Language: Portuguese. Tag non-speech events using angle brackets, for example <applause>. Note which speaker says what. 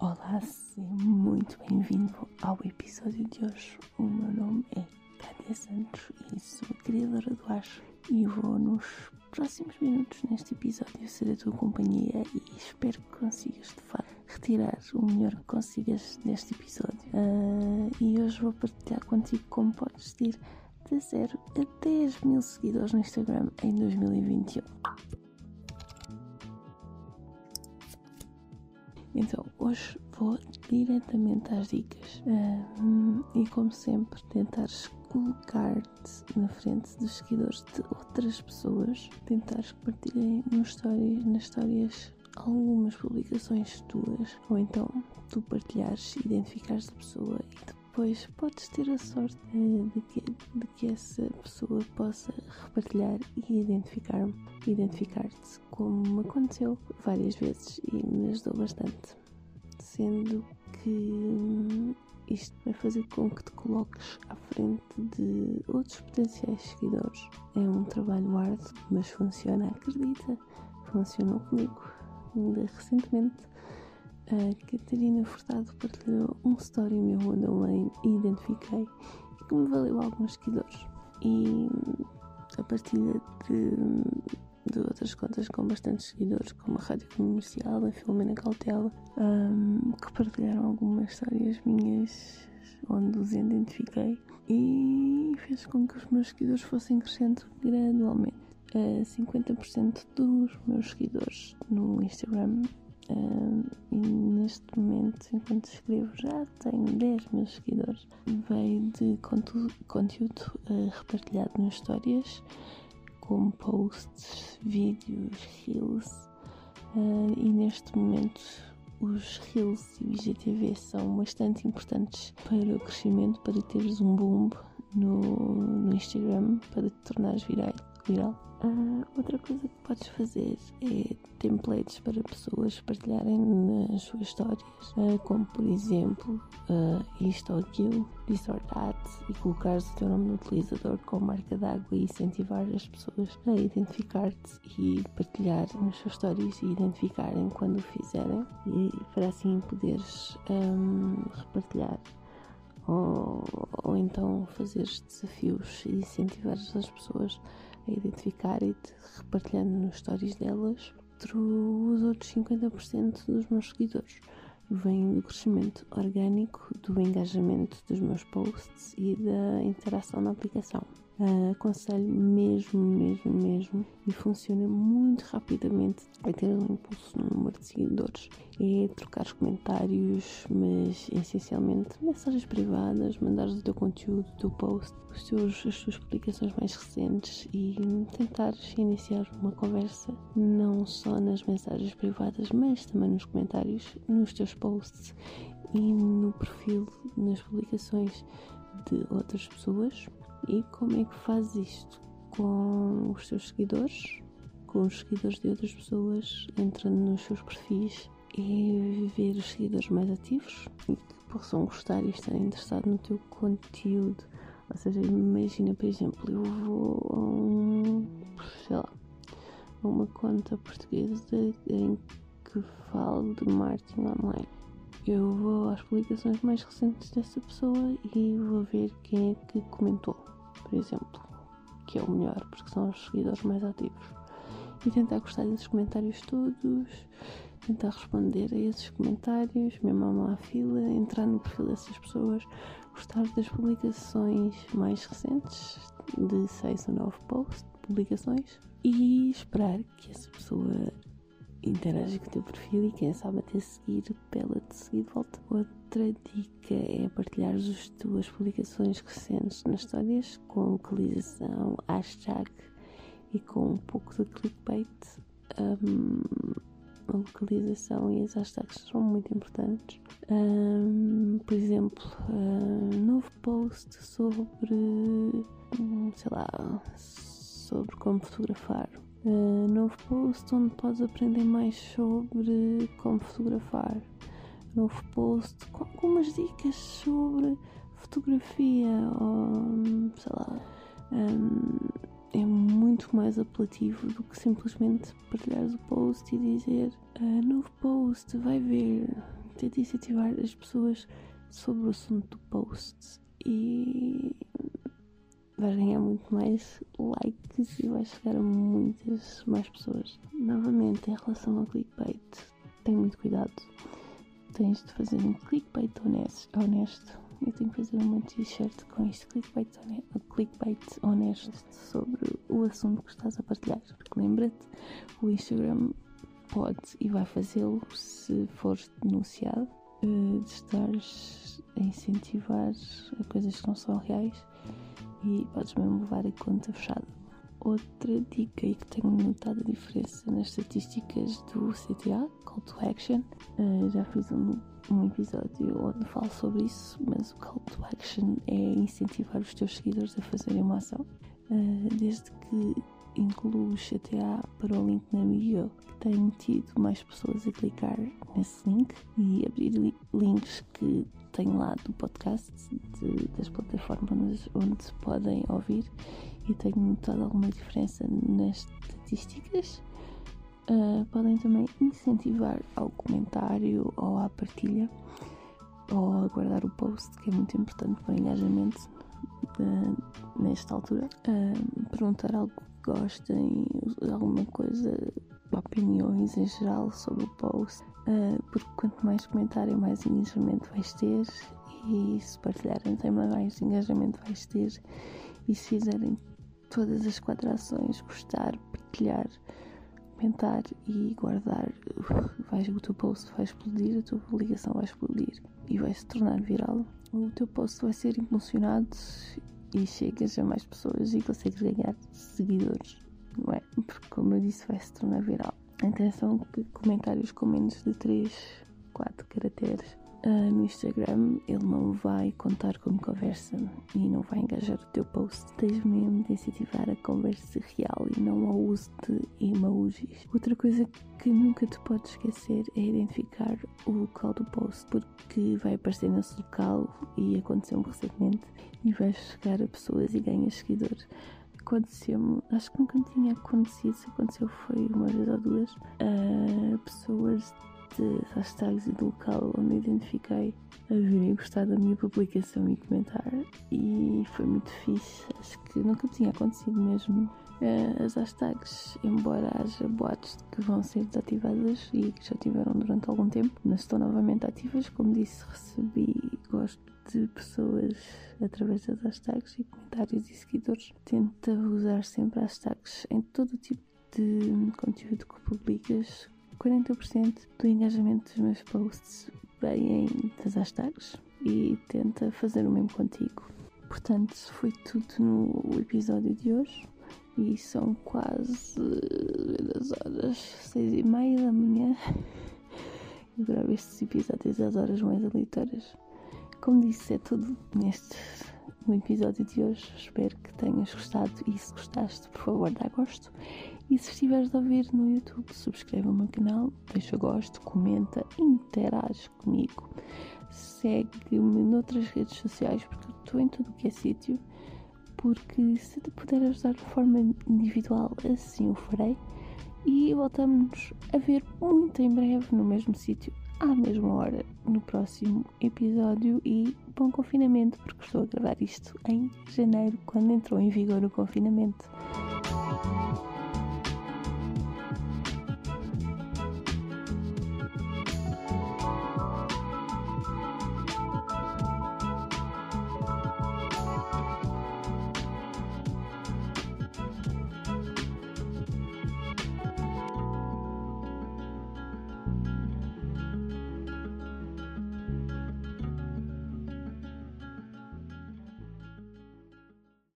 Speaker 1: Olá, seja muito bem-vindo ao episódio de hoje. O meu nome é Cátia Santos e sou a criadora do Acho e vou nos próximos minutos neste episódio ser a tua companhia e espero que consigas de facto retirar o melhor que consigas deste episódio. Uh, e hoje vou partilhar contigo como podes ter de 0 a 10 mil seguidores no Instagram em 2021. Então, hoje vou diretamente às dicas e, como sempre, tentares colocar-te na frente dos seguidores de outras pessoas, tentares que partilhem nas histórias algumas publicações tuas, ou então tu partilhares, identificares a pessoa e depois podes ter a sorte de que, de que essa pessoa possa repartilhar e identificar-me, identificar-te, como aconteceu várias vezes e me ajudou bastante. Sendo que hum, isto vai fazer com que te coloques à frente de outros potenciais seguidores. É um trabalho árduo, mas funciona, acredita. Funcionou comigo. Ainda recentemente a Catarina Furtado partilhou um story meu onde eu me identifiquei e que me valeu alguns seguidores. E a partilha de, de outras contas com bastantes seguidores, como a Rádio Comercial, a Filomena Cautela, um, que partilharam algumas histórias minhas onde os identifiquei e fez com que os meus seguidores fossem crescendo gradualmente. Uh, 50% dos meus seguidores no Instagram E neste momento, enquanto escrevo, já tenho 10 mil seguidores. Veio de conteúdo, conteúdo uh, repartilhado nas histórias, como posts, vídeos, reels. Uh, e neste momento, os reels e o IGTV são bastante importantes para o crescimento, para teres um boom no, no Instagram, para te tornares viral. viral. Uh, outra coisa que podes fazer é templates para pessoas partilharem nas suas histórias, uh, como por exemplo uh, isto ou aquilo, this or that, e colocares o teu nome no utilizador com marca d'água e incentivar as pessoas a identificar-te e partilhar nas suas histórias e identificarem quando o fizerem, e para assim poderes um, repartilhar ou, ou então fazer desafios e incentivar as pessoas a identificar e repartilhando nos stories delas os outros 50% dos meus seguidores. Vem do crescimento orgânico, do engajamento dos meus posts e da interação na aplicação. Uh, aconselho mesmo, mesmo, mesmo e funciona muito rapidamente a ter um impulso no número de seguidores. É trocar os comentários, mas essencialmente mensagens privadas, mandares o teu conteúdo, o teu post, os teus, as tuas publicações mais recentes e tentares iniciar uma conversa não só nas mensagens privadas, mas também nos comentários, nos teus posts e no perfil, nas publicações de outras pessoas e como é que faz isto? Com os seus seguidores, com os seguidores de outras pessoas, entrando nos seus perfis e ver os seguidores mais ativos e que possam gostar e estar interessados no teu conteúdo. Ou seja, imagina, por exemplo, eu vou a um, sei lá, uma conta portuguesa em que falo de marketing online. Eu vou às publicações mais recentes dessa pessoa e vou ver quem é que comentou por exemplo, que é o melhor, porque são os seguidores mais ativos. E tentar gostar desses comentários todos, tentar responder a esses comentários, mesmo à fila, entrar no perfil dessas pessoas, gostar das publicações mais recentes, de 6 ou 9 posts, publicações, e esperar que essa pessoa interage com o teu perfil e quem sabe até seguir pela te seguir de volta. Outra dica é partilhar as tuas publicações recentes nas histórias com localização, hashtag e com um pouco de clickbait. Um, a localização e as hashtags são muito importantes. Um, por exemplo, um novo post sobre, sei lá, sobre como fotografar Uh, novo post onde podes aprender mais sobre como fotografar. Novo post com algumas dicas sobre fotografia ou sei lá. Um, é muito mais apelativo do que simplesmente partilhares o post e dizer uh, novo post, vai ver, tenta incentivar as pessoas sobre o assunto do post e vais ganhar muito mais likes e vais chegar a muitas mais pessoas. Novamente, em relação ao clickbait, tem muito cuidado. Tens de fazer um clickbait honesto. Eu tenho que fazer uma t-shirt com este clickbait honesto, clickbait honesto sobre o assunto que estás a partilhar. Porque lembra-te, o Instagram pode e vai fazê-lo se fores denunciado uh, de estares a incentivar coisas que não são reais e podes mesmo levar a conta fechada. Outra dica e que tenho notado a diferença nas estatísticas do CTA, Call to Action, uh, já fiz um, um episódio onde falo sobre isso, mas o Call to Action é incentivar os teus seguidores a fazerem uma ação. Uh, desde que incluo o CTA para o link na bio, tenho tido mais pessoas a clicar nesse link e abrir li links que tenho lá do podcast, de, das plataformas onde se podem ouvir e tenho notado alguma diferença nas estatísticas. Uh, podem também incentivar ao comentário ou à partilha ou a guardar o post, que é muito importante para o engajamento nesta altura. Uh, perguntar algo gostem, alguma coisa, opiniões em geral sobre o post, uh, porque quanto mais comentário, mais engajamento vais ter, e se partilharem tema, mais engajamento vais ter, e se fizerem todas as quatro ações, gostar, partilhar, comentar e guardar, vais, o teu post vai explodir, a tua publicação vai explodir e vai se tornar viral. O teu post vai ser impulsionado e chegas a mais pessoas e consegues ganhar seguidores, não é? Porque, como eu disse, vai se tornar viral. Atenção que comentários com menos de 3, 4 caracteres uh, no Instagram ele não vai contar como conversa e não vai engajar o teu post. Tens mesmo de incentivar a conversa real e não ao uso de emojis. Outra coisa que nunca te podes esquecer é identificar o local do post, porque vai aparecer nesse local e aconteceu recentemente e vais chegar a pessoas e ganhas seguidores aconteceu-me, acho que nunca tinha acontecido, se aconteceu foi uma vez ou duas, uh, pessoas de hashtags e do local onde identifiquei a virem gostar da minha publicação e comentar e foi muito fixe, acho que nunca tinha acontecido mesmo. Uh, as hashtags, embora haja boatos que vão ser desativadas e que já tiveram durante algum tempo, mas estão novamente ativas, como disse, recebi gosto de pessoas através das hashtags e comentários e seguidores. Tenta usar sempre hashtags em todo o tipo de conteúdo que publicas 40% do engajamento dos meus posts vem das hashtags e tenta fazer o mesmo contigo. Portanto, foi tudo no episódio de hoje e são quase das horas seis e meia da manhã. <laughs> Eu gravo estes episódios às horas mais aleatórias. Como disse, é tudo neste no episódio de hoje. Espero tenhas gostado e se gostaste, por favor, dá gosto e se estiveres a ouvir no YouTube, subscreve o meu canal, deixa gosto, comenta, interage comigo. Segue-me noutras redes sociais, porque estou em tudo o que é sítio. Porque se te puder ajudar de forma individual, assim o farei. E voltamos a ver muito em breve no mesmo sítio, à mesma hora, no próximo episódio. E bom confinamento, porque estou a gravar isto em janeiro, quando entrou em vigor o confinamento.